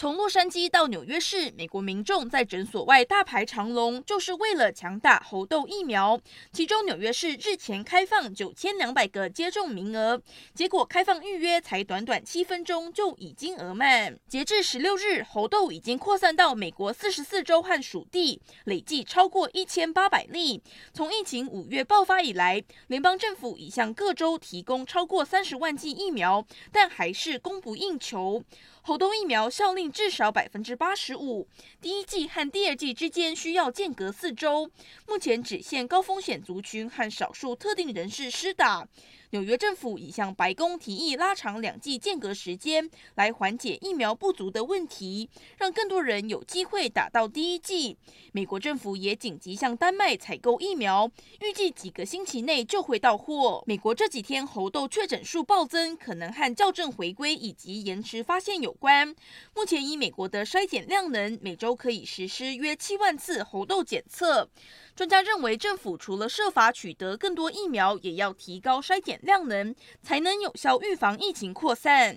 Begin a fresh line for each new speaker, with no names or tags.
从洛杉矶到纽约市，美国民众在诊所外大排长龙，就是为了抢打猴痘疫苗。其中，纽约市日前开放九千两百个接种名额，结果开放预约才短短七分钟就已经额满。截至十六日，猴痘已经扩散到美国四十四州和属地，累计超过一千八百例。从疫情五月爆发以来，联邦政府已向各州提供超过三十万剂疫苗，但还是供不应求。猴痘疫苗效力至少百分之八十五，第一季和第二季之间需要间隔四周。目前只限高风险族群和少数特定人士施打。纽约政府已向白宫提议拉长两季间隔时间，来缓解疫苗不足的问题，让更多人有机会打到第一季。美国政府也紧急向丹麦采购疫苗，预计几个星期内就会到货。美国这几天猴痘确诊数暴增，可能和校正回归以及延迟发现有关。目前以美国的衰减量能，每周可以实施约七万次猴痘检测。专家认为，政府除了设法取得更多疫苗，也要提高衰减量能，才能有效预防疫情扩散。